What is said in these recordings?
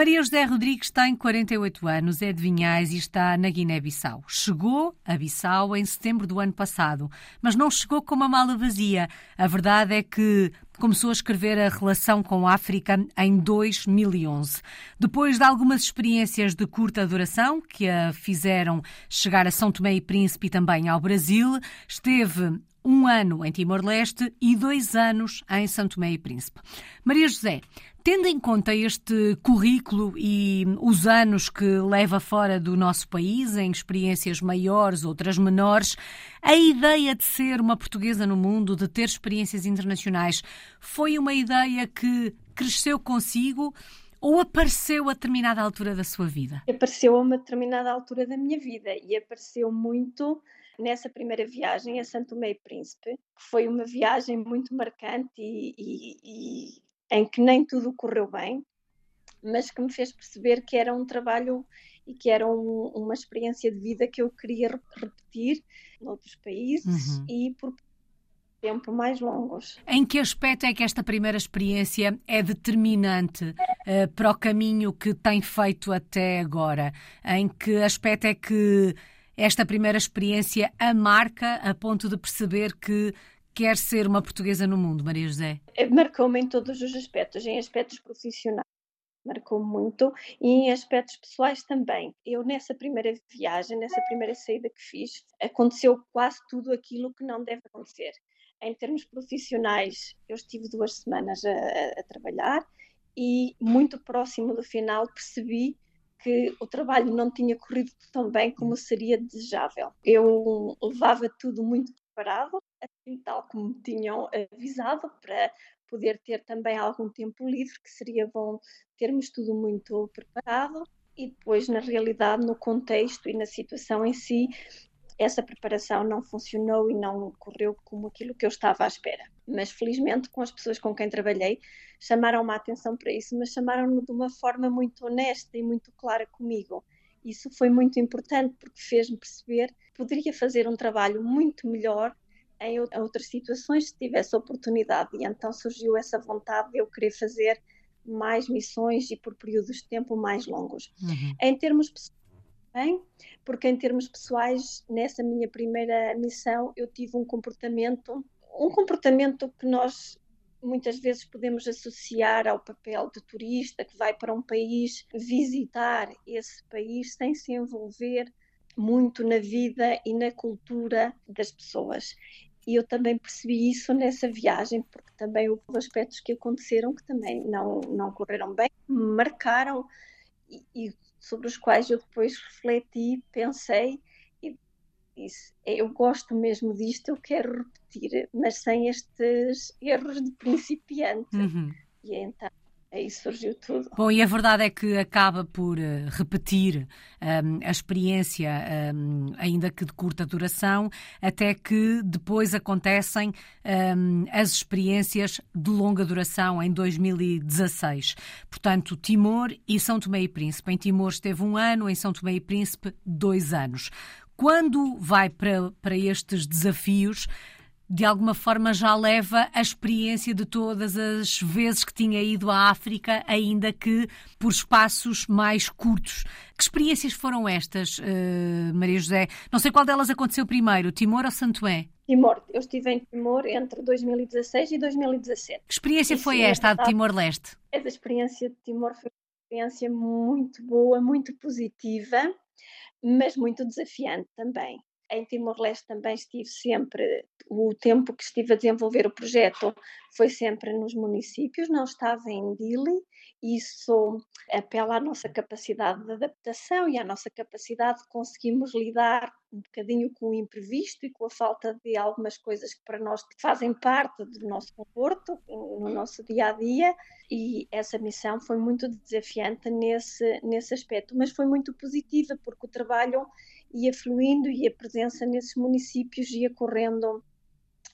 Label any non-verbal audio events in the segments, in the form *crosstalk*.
Maria José Rodrigues tem 48 anos, é de Vinhais e está na Guiné-Bissau. Chegou a Bissau em setembro do ano passado, mas não chegou com uma mala vazia. A verdade é que começou a escrever a relação com a África em 2011. Depois de algumas experiências de curta duração que a fizeram chegar a São Tomé e Príncipe e também ao Brasil, esteve um ano em Timor-Leste e dois anos em São Tomé e Príncipe. Maria José, tendo em conta este currículo e os anos que leva fora do nosso país, em experiências maiores, outras menores, a ideia de ser uma portuguesa no mundo, de ter experiências internacionais, foi uma ideia que cresceu consigo ou apareceu a determinada altura da sua vida? Apareceu a uma determinada altura da minha vida e apareceu muito nessa primeira viagem a Santo Tomé e Príncipe, que foi uma viagem muito marcante e, e, e em que nem tudo correu bem, mas que me fez perceber que era um trabalho e que era um, uma experiência de vida que eu queria repetir noutros países uhum. e por tempo mais longos. Em que aspecto é que esta primeira experiência é determinante uh, para o caminho que tem feito até agora? Em que aspecto é que esta primeira experiência a marca a ponto de perceber que quer ser uma portuguesa no mundo, Maria José? Eh, marcou-me em todos os aspectos, em aspectos profissionais. Marcou muito e em aspectos pessoais também. Eu, nessa primeira viagem, nessa primeira saída que fiz, aconteceu quase tudo aquilo que não deve acontecer. Em termos profissionais, eu estive duas semanas a, a trabalhar e, muito próximo do final, percebi que o trabalho não tinha corrido tão bem como seria desejável. Eu levava tudo muito preparado, assim tal como me tinham avisado, para poder ter também algum tempo livre, que seria bom termos tudo muito preparado. E depois, na realidade, no contexto e na situação em si, essa preparação não funcionou e não correu como aquilo que eu estava à espera. Mas felizmente, com as pessoas com quem trabalhei, chamaram-me a atenção para isso, mas chamaram-me de uma forma muito honesta e muito clara comigo. Isso foi muito importante porque fez-me perceber que poderia fazer um trabalho muito melhor em outras situações se tivesse oportunidade. E então surgiu essa vontade de eu querer fazer mais missões e por períodos de tempo mais longos. Uhum. Em termos bem, porque em termos pessoais, nessa minha primeira missão, eu tive um comportamento, um comportamento que nós muitas vezes podemos associar ao papel de turista que vai para um país visitar esse país sem se envolver muito na vida e na cultura das pessoas. E eu também percebi isso nessa viagem, porque também houve aspectos que aconteceram que também não, não correram bem, marcaram e, e sobre os quais eu depois refleti, pensei disse: eu gosto mesmo disto, eu quero repetir, mas sem estes erros de principiante. Uhum. E então aí surgiu tudo. Bom, e a verdade é que acaba por uh, repetir um, a experiência, um, ainda que de curta duração, até que depois acontecem um, as experiências de longa duração em 2016. Portanto, Timor e São Tomé e Príncipe. Em Timor esteve um ano, em São Tomé e Príncipe, dois anos. Quando vai para, para estes desafios, de alguma forma já leva a experiência de todas as vezes que tinha ido à África, ainda que por espaços mais curtos. Que experiências foram estas, uh, Maria José? Não sei qual delas aconteceu primeiro, Timor ou Santoé? Timor. Eu estive em Timor entre 2016 e 2017. Que experiência foi esta, a de Timor-Leste? Essa experiência de Timor foi uma experiência muito boa, muito positiva, mas muito desafiante também. Em Timor-Leste também estive sempre, o tempo que estive a desenvolver o projeto foi sempre nos municípios, não estava em Dili. Isso apela à nossa capacidade de adaptação e à nossa capacidade de conseguirmos lidar um bocadinho com o imprevisto e com a falta de algumas coisas que para nós fazem parte do nosso conforto, no nosso dia a dia. E essa missão foi muito desafiante nesse, nesse aspecto, mas foi muito positiva, porque o trabalho ia fluindo e a presença nesses municípios ia correndo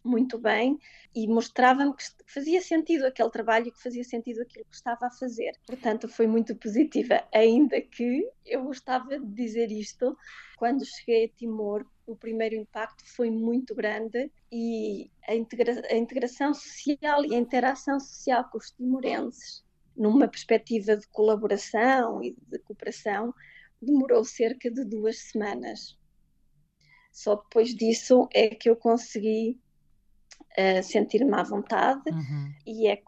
muito bem e mostrava-me que fazia sentido aquele trabalho e que fazia sentido aquilo que estava a fazer. Portanto, foi muito positiva, ainda que eu gostava de dizer isto, quando cheguei a Timor, o primeiro impacto foi muito grande e a, integra a integração social e a interação social com os timorenses numa perspectiva de colaboração e de cooperação, demorou cerca de duas semanas. Só depois disso é que eu consegui uh, sentir-me à vontade uhum. e é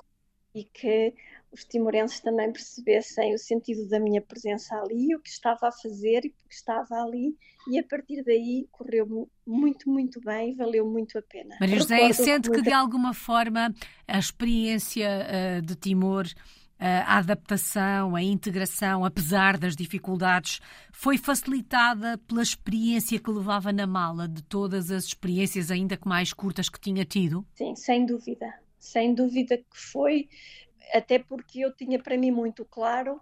e que os timorenses também percebessem o sentido da minha presença ali, o que estava a fazer e porque estava ali, e a partir daí correu muito, muito bem e valeu muito a pena. Maria José, sente que de alguma forma a experiência uh, de Timor a adaptação, a integração, apesar das dificuldades, foi facilitada pela experiência que levava na mala de todas as experiências, ainda que mais curtas, que tinha tido? Sim, sem dúvida. Sem dúvida que foi, até porque eu tinha para mim muito claro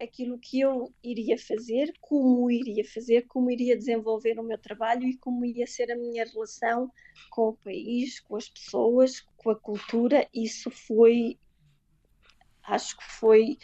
aquilo que eu iria fazer, como iria fazer, como iria desenvolver o meu trabalho e como ia ser a minha relação com o país, com as pessoas, com a cultura. Isso foi acho que foi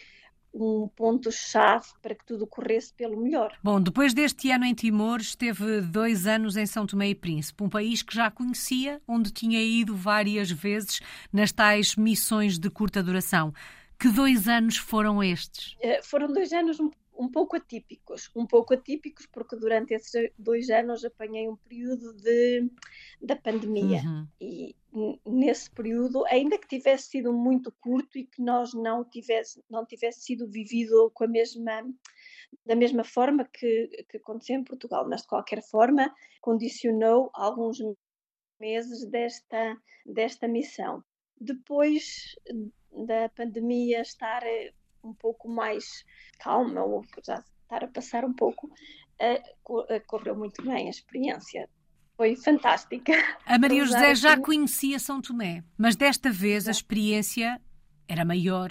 um ponto-chave para que tudo corresse pelo melhor. Bom, depois deste ano em Timor, esteve dois anos em São Tomé e Príncipe, um país que já conhecia, onde tinha ido várias vezes nas tais missões de curta duração. Que dois anos foram estes? Uh, foram dois anos um pouco atípicos, um pouco atípicos porque durante esses dois anos apanhei um período de, da pandemia uhum. e nesse período, ainda que tivesse sido muito curto e que nós não tivesse, não tivesse sido vivido com a mesma da mesma forma que, que aconteceu em Portugal, mas de qualquer forma condicionou alguns meses desta, desta missão. Depois da pandemia estar um pouco mais calma ou já estar a passar um pouco, uh, correu muito bem a experiência. Foi fantástica. A Maria José já conhecia São Tomé, mas desta vez a experiência era maior,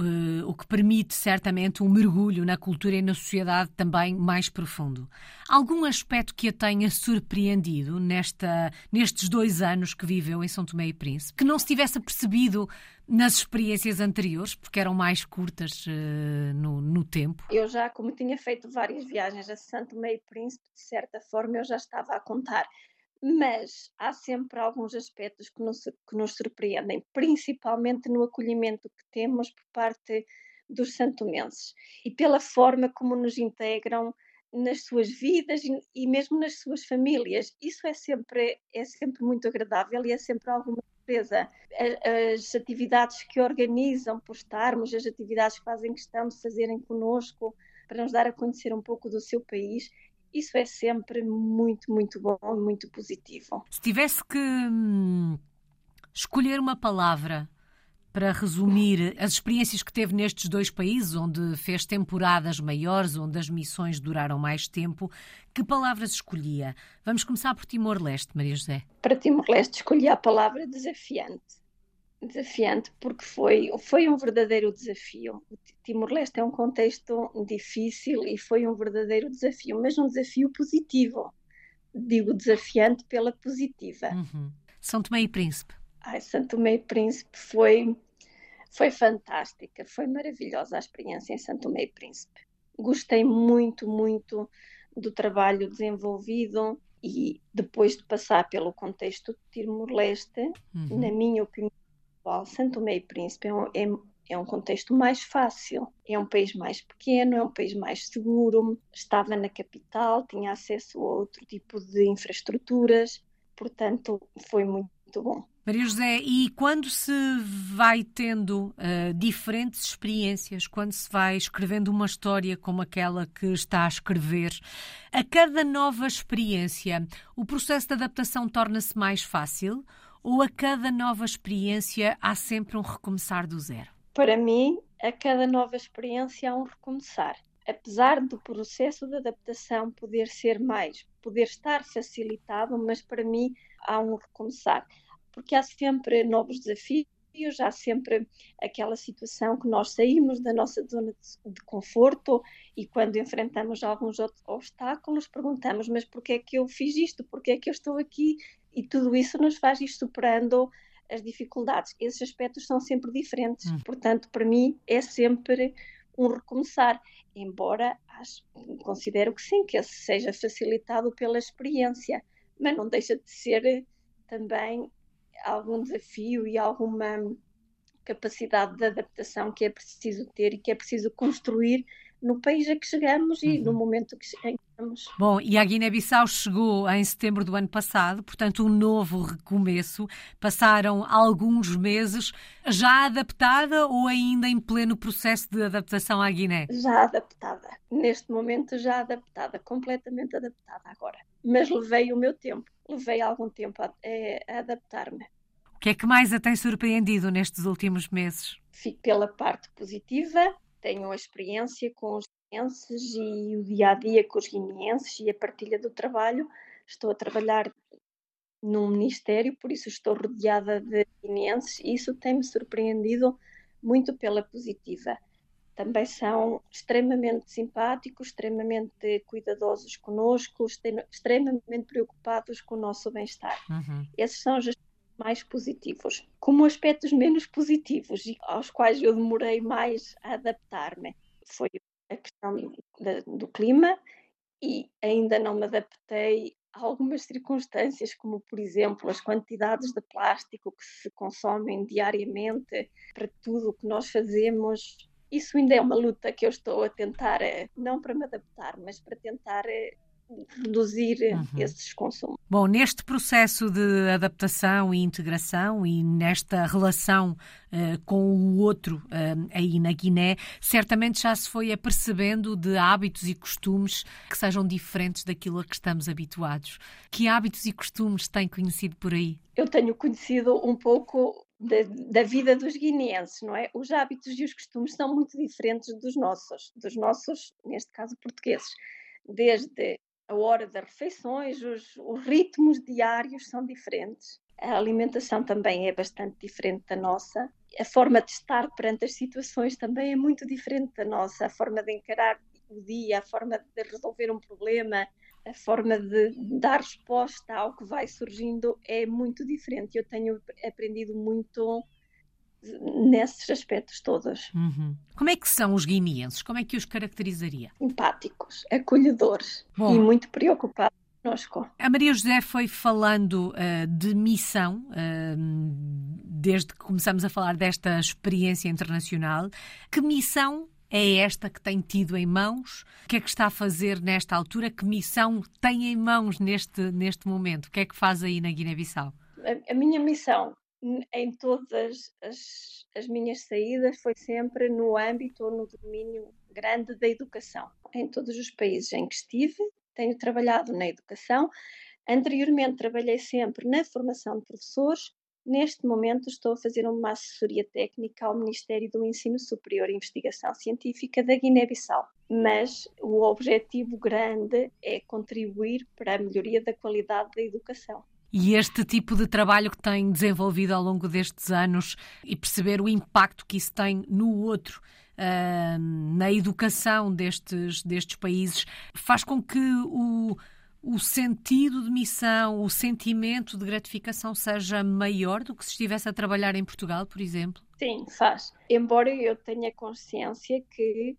Uh, o que permite certamente um mergulho na cultura e na sociedade também mais profundo. Algum aspecto que a tenha surpreendido nesta, nestes dois anos que viveu em São Tomé e Príncipe, que não se tivesse percebido nas experiências anteriores, porque eram mais curtas uh, no, no, tempo? Eu já, como tinha feito várias viagens a Tomé e Príncipe, de certa forma eu já estava a contar mas há sempre alguns aspectos que nos, que nos surpreendem, principalmente no acolhimento que temos por parte dos santomenses e pela forma como nos integram nas suas vidas e, e, mesmo nas suas famílias. Isso é sempre, é sempre muito agradável e é sempre alguma surpresa. As, atividades que organizam por estarmos, as atividades que fazem questão de fazerem conosco para nos dar a conhecer um pouco do seu país, isso é sempre muito, muito bom, muito positivo. Se tivesse que hum, escolher uma palavra para resumir as experiências que teve nestes dois países, onde fez temporadas maiores, onde as missões duraram mais tempo, que palavras escolhia? Vamos começar por Timor-Leste, Maria José. Para Timor-Leste escolhi a palavra desafiante desafiante porque foi, foi um verdadeiro desafio. Timor-Leste é um contexto difícil e foi um verdadeiro desafio, mas um desafio positivo. Digo desafiante pela positiva. Uhum. São Tomé e Príncipe. Ai, São Tomé e Príncipe foi, foi fantástica, foi maravilhosa a experiência em São Tomé e Príncipe. Gostei muito, muito do trabalho desenvolvido e depois de passar pelo contexto de Timor-Leste, uhum. na minha opinião, Santo e Príncipe é um, é, é um contexto mais fácil. É um país mais pequeno, é um país mais seguro, estava na capital, tinha acesso a outro tipo de infraestruturas, portanto, foi muito bom. Maria José, e quando se vai tendo uh, diferentes experiências, quando se vai escrevendo uma história como aquela que está a escrever, a cada nova experiência, o processo de adaptação torna-se mais fácil ou a cada nova experiência há sempre um recomeçar do zero? Para mim, a cada nova experiência há um recomeçar. Apesar do processo de adaptação poder ser mais, poder estar facilitado, mas para mim há um recomeçar. Porque há sempre novos desafios, há sempre aquela situação que nós saímos da nossa zona de, conforto e quando enfrentamos alguns obstáculos perguntamos mas porquê é que eu fiz isto? Porquê é que eu estou aqui e tudo isso nos faz ir superando as dificuldades. Esses aspectos são sempre diferentes, hum. portanto, para mim é sempre um recomeçar, embora acho, considero que sim, que esse seja facilitado pela experiência, mas não deixa de ser também algum desafio e alguma capacidade de adaptação que é preciso ter e que é preciso construir no país a que chegamos e uhum. no momento que, em que estamos. Bom, e a Guiné-Bissau chegou em setembro do ano passado, portanto, um novo recomeço. Passaram alguns meses já adaptada ou ainda em pleno processo de adaptação à Guiné? Já adaptada. Neste momento, já adaptada, completamente adaptada agora. Mas levei o meu tempo, levei algum tempo a, a, a adaptar-me. O que é que mais a tem surpreendido nestes últimos meses? Fico pela parte positiva, tenho a experiência com os guineenses e o dia a dia com os guineenses e a partilha do trabalho. Estou a trabalhar num ministério, por isso estou rodeada de guineenses e isso tem-me surpreendido muito pela positiva. Também são extremamente simpáticos, extremamente cuidadosos conosco, extremamente preocupados com o nosso bem-estar. Uhum. Esses são os mais positivos. Como aspectos menos positivos e aos quais eu demorei mais a adaptar-me foi a questão do clima e ainda não me adaptei a algumas circunstâncias, como por exemplo as quantidades de plástico que se consomem diariamente para tudo o que nós fazemos. Isso ainda é uma luta que eu estou a tentar, eh, não para me adaptar, mas para tentar eh, reduzir uhum. esses consumos. Bom, neste processo de adaptação e integração e nesta relação uh, com o outro uh, aí na Guiné, certamente já se foi apercebendo de hábitos e costumes que sejam diferentes daquilo a que estamos habituados. Que hábitos e costumes tem conhecido por aí? Eu tenho conhecido um pouco da, da, vida dos guineenses, não é? Os hábitos e os costumes são muito diferentes dos nossos, dos nossos, neste caso, portugueses. Desde a hora das refeições, os, os ritmos diários são diferentes. A alimentação também é bastante diferente da nossa. A forma de estar perante as situações também é muito diferente da nossa. A forma de encarar o dia, a forma de resolver um problema, a forma de dar resposta ao que vai surgindo é muito diferente. Eu tenho aprendido muito nesses aspectos todos. Uhum. Como é que são os guineenses? Como é que os caracterizaria? Empáticos, acolhedores Bom. e muito preocupados conosco. A Maria José foi falando uh, de missão, uh, desde que começamos a falar desta experiência internacional. Que missão é esta que tem tido em mãos? O que é que está a fazer nesta altura? Que missão tem em mãos neste, neste momento? O que é que faz aí na Guiné-Bissau? A, a minha missão em todas as, as minhas saídas foi sempre no âmbito ou no domínio grande da educação. Em todos os países em que estive, tenho trabalhado na educação. Anteriormente trabalhei sempre na formação de professores. Neste momento estou a fazer uma assessoria técnica ao Ministério do Ensino Superior e Investigação Científica da Guiné-Bissau. Mas o objetivo grande é contribuir para a melhoria da qualidade da educação e este tipo de trabalho que tem desenvolvido ao longo destes anos e perceber o impacto que isso tem no outro. Uh, na educação destes, destes países, faz com que o, o sentido de missão, o sentimento de gratificação seja maior do que se estivesse a trabalhar em Portugal, por exemplo? Sim, faz. Embora eu tenha consciência que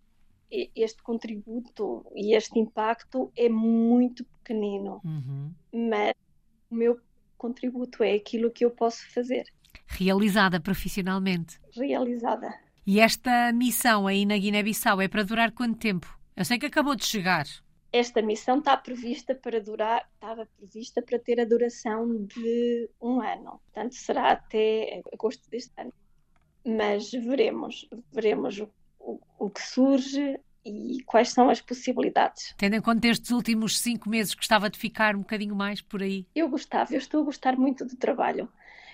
este contributo e este impacto é muito pequenino, uhum. mas o meu contributo é aquilo que eu posso fazer. Realizada profissionalmente. Realizada. E esta missão aí na Guiné-Bissau é para durar quanto tempo? Eu sei que acabou de chegar. Esta missão está prevista para durar, estava prevista para ter a duração de um ano. Portanto, será até agosto deste ano. Mas veremos, veremos o, o, o que surge, e quais são as possibilidades. Tendo em conta estes últimos cinco meses, gostava de ficar um bocadinho mais por aí? Eu gostava, eu estou a gostar muito do trabalho.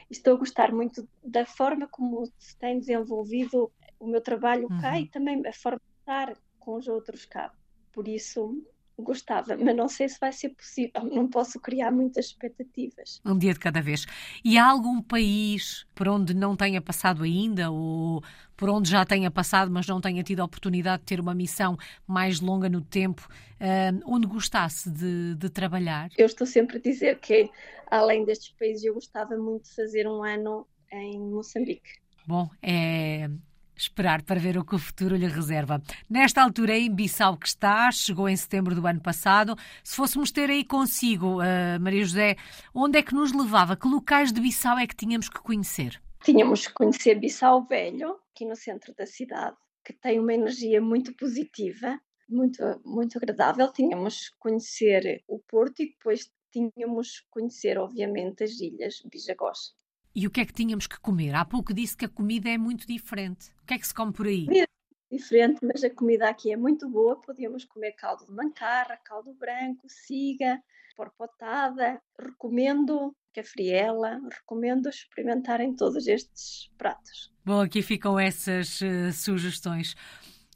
Estou a gostar muito da forma como se tem desenvolvido o meu trabalho uhum. cá e também a forma de estar com os outros cá. Por isso, gostava, mas não sei se vai ser possível, não posso criar muitas expectativas. Um dia de cada vez. E há algum país por onde não tenha passado ainda, ou por onde já tenha passado, mas não tenha tido a oportunidade de ter uma missão mais longa no tempo, uh, onde gostasse de, de trabalhar? Eu estou sempre a dizer que, além destes países, eu gostava muito de fazer um ano em Moçambique. Bom, é, esperar para ver o que o futuro lhe reserva. Nesta altura, é em Bissau que está, chegou em setembro do ano passado. Se fôssemos ter aí consigo, uh, Maria José, onde é que nos levava? Que locais de Bissau é que tínhamos que conhecer? Tínhamos que conhecer Bissau Velho, aqui no centro da cidade, que tem uma energia muito positiva, muito, muito agradável. Tínhamos que conhecer o Porto e depois tínhamos que conhecer, obviamente, as ilhas Bijagós. E o que é que tínhamos que comer? Há pouco disse que a comida é muito diferente. O que é que se come por aí? Comida diferente, mas a comida aqui é muito boa. Podíamos comer caldo de mancarra, caldo branco, siga, porpotada. Recomendo cafriela, recomendo experimentarem todos estes pratos. Bom, aqui ficam essas uh, sugestões.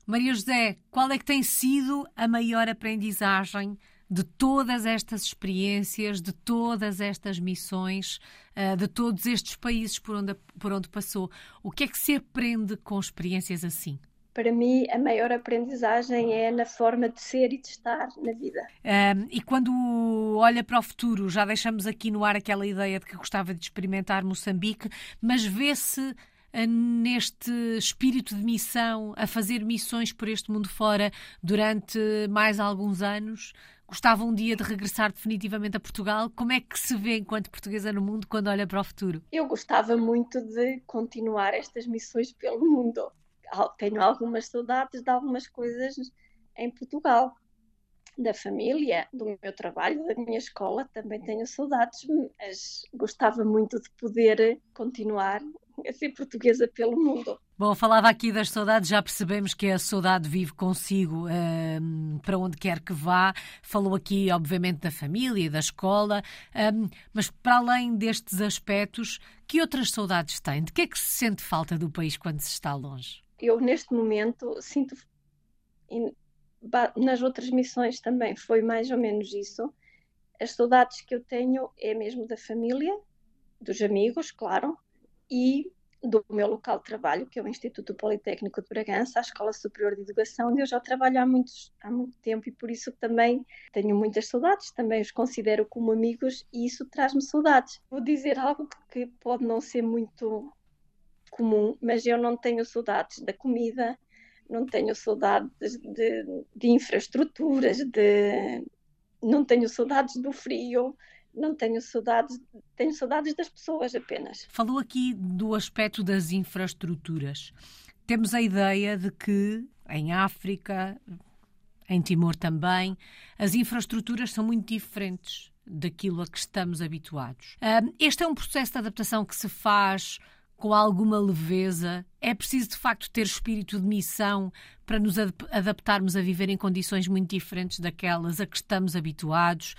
Maria José, qual é que tem sido a maior aprendizagem de todas estas experiências, de todas estas missões, uh, de todos estes países por onde, por onde passou? O que é que se aprende com experiências assim? para mim, a maior aprendizagem é na forma de ser e de estar na vida. Um, e quando olha para o futuro, já deixamos aqui no ar aquela ideia de que gostava de experimentar Moçambique, mas vê-se ah, neste espírito de missão, a fazer missões por este mundo fora durante mais alguns anos? Gostava um dia de regressar definitivamente a Portugal. Como é que se vê enquanto portuguesa no mundo quando olha para o futuro? Eu gostava muito de continuar estas missões pelo mundo tenho algumas saudades de algumas coisas em Portugal, da família, do meu trabalho, da minha escola, também tenho saudades, mas gostava muito de poder continuar a *laughs* ser portuguesa pelo mundo. Bom, falava aqui das saudades, já percebemos que a saudade vive consigo um, ehm, para onde quer que vá. Falou aqui, obviamente, da família, da escola, um, ehm, mas para além destes aspectos, que outras saudades tem? De que é que se sente falta do país quando se está longe? eu neste momento sinto nas outras missões também foi mais ou menos isso. As saudades que eu tenho é mesmo da família, dos amigos, claro, e do meu local de trabalho, que é o Instituto Politécnico de Bragança, a Escola Superior de Educação, onde eu já trabalho há, muitos, há muito tempo e por isso também tenho muitas saudades, também os considero como amigos e isso traz-me saudades. Vou dizer algo que pode não ser muito comum, mas eu não tenho saudades da comida, não tenho saudades de, de infraestruturas, de, não tenho saudades do frio, não tenho saudades, tenho saudades das pessoas apenas. Falou aqui do aspecto das infraestruturas. Temos a ideia de que em África, em Timor também, as infraestruturas são muito diferentes daquilo a que estamos habituados. Este é um processo de adaptação que se faz com alguma leveza. É preciso, de facto, ter espírito de missão para nos adaptarmos a viver em condições muito diferentes daquelas a que estamos habituados.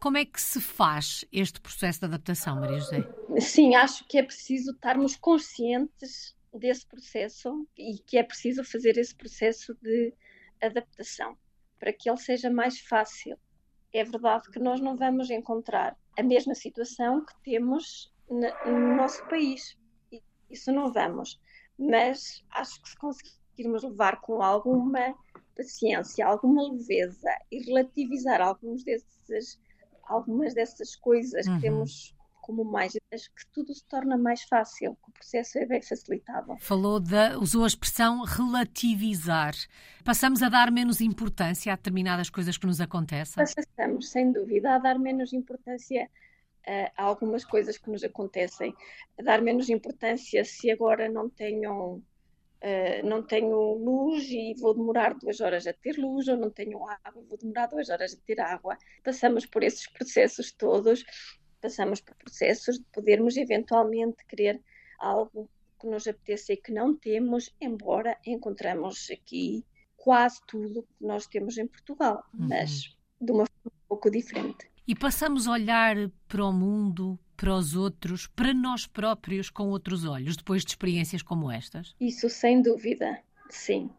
Como é que se faz este processo de adaptação, Maria José? Sim, acho que é preciso estarmos conscientes desse processo e que é preciso fazer esse processo de adaptação para que ele seja mais fácil. É verdade que nós não vamos encontrar a mesma situação que temos no nosso país isso não vamos. Mas acho que se conseguirmos levar com alguma paciência, alguma leveza e relativizar alguns desses, algumas dessas coisas uhum. que temos como mais, acho que tudo se torna mais fácil, que o processo é bem facilitado. Falou da, usou a expressão relativizar. Passamos a dar menos importância a determinadas coisas que nos acontecem? Passamos, sem dúvida, a dar menos importância a algumas coisas que nos acontecem, a dar menos importância se agora não tenho, uh, não tenho luz e vou demorar duas horas a ter luz, ou não tenho água vou demorar duas horas a ter água. Passamos por esses processos todos, passamos por processos de podermos eventualmente querer algo que nos apeteça e que não temos, embora encontramos aqui quase tudo que nós temos em Portugal, uhum. mas de uma forma um pouco diferente e passamos a olhar para o mundo, para os outros, para nós próprios com outros olhos, depois de experiências como estas? Isso, sem dúvida, sim.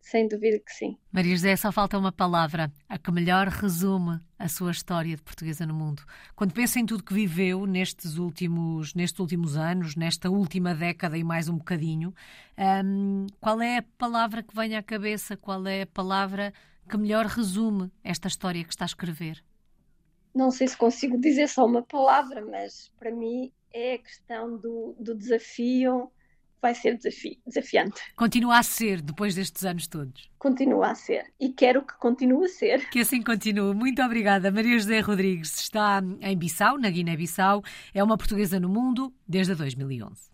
Sem dúvida que sim. Maria José, só falta uma palavra, a que melhor resume a sua história de portuguesa no mundo. Quando pensa em tudo que viveu nestes últimos, nestes últimos anos, nesta última década e mais um bocadinho, hum, qual é a palavra que vem à cabeça? Qual é a palavra que melhor resume esta história que está a escrever? Não sei se consigo dizer só uma palavra, mas para mim é a questão do, do desafio, vai ser desafi desafiante. Continua a ser, depois destes anos todos? Continua a ser, e quero que continue a ser. Que assim continue. Muito obrigada. Maria José Rodrigues está em Bissau, na Guiné-Bissau, é uma portuguesa no mundo desde 2011.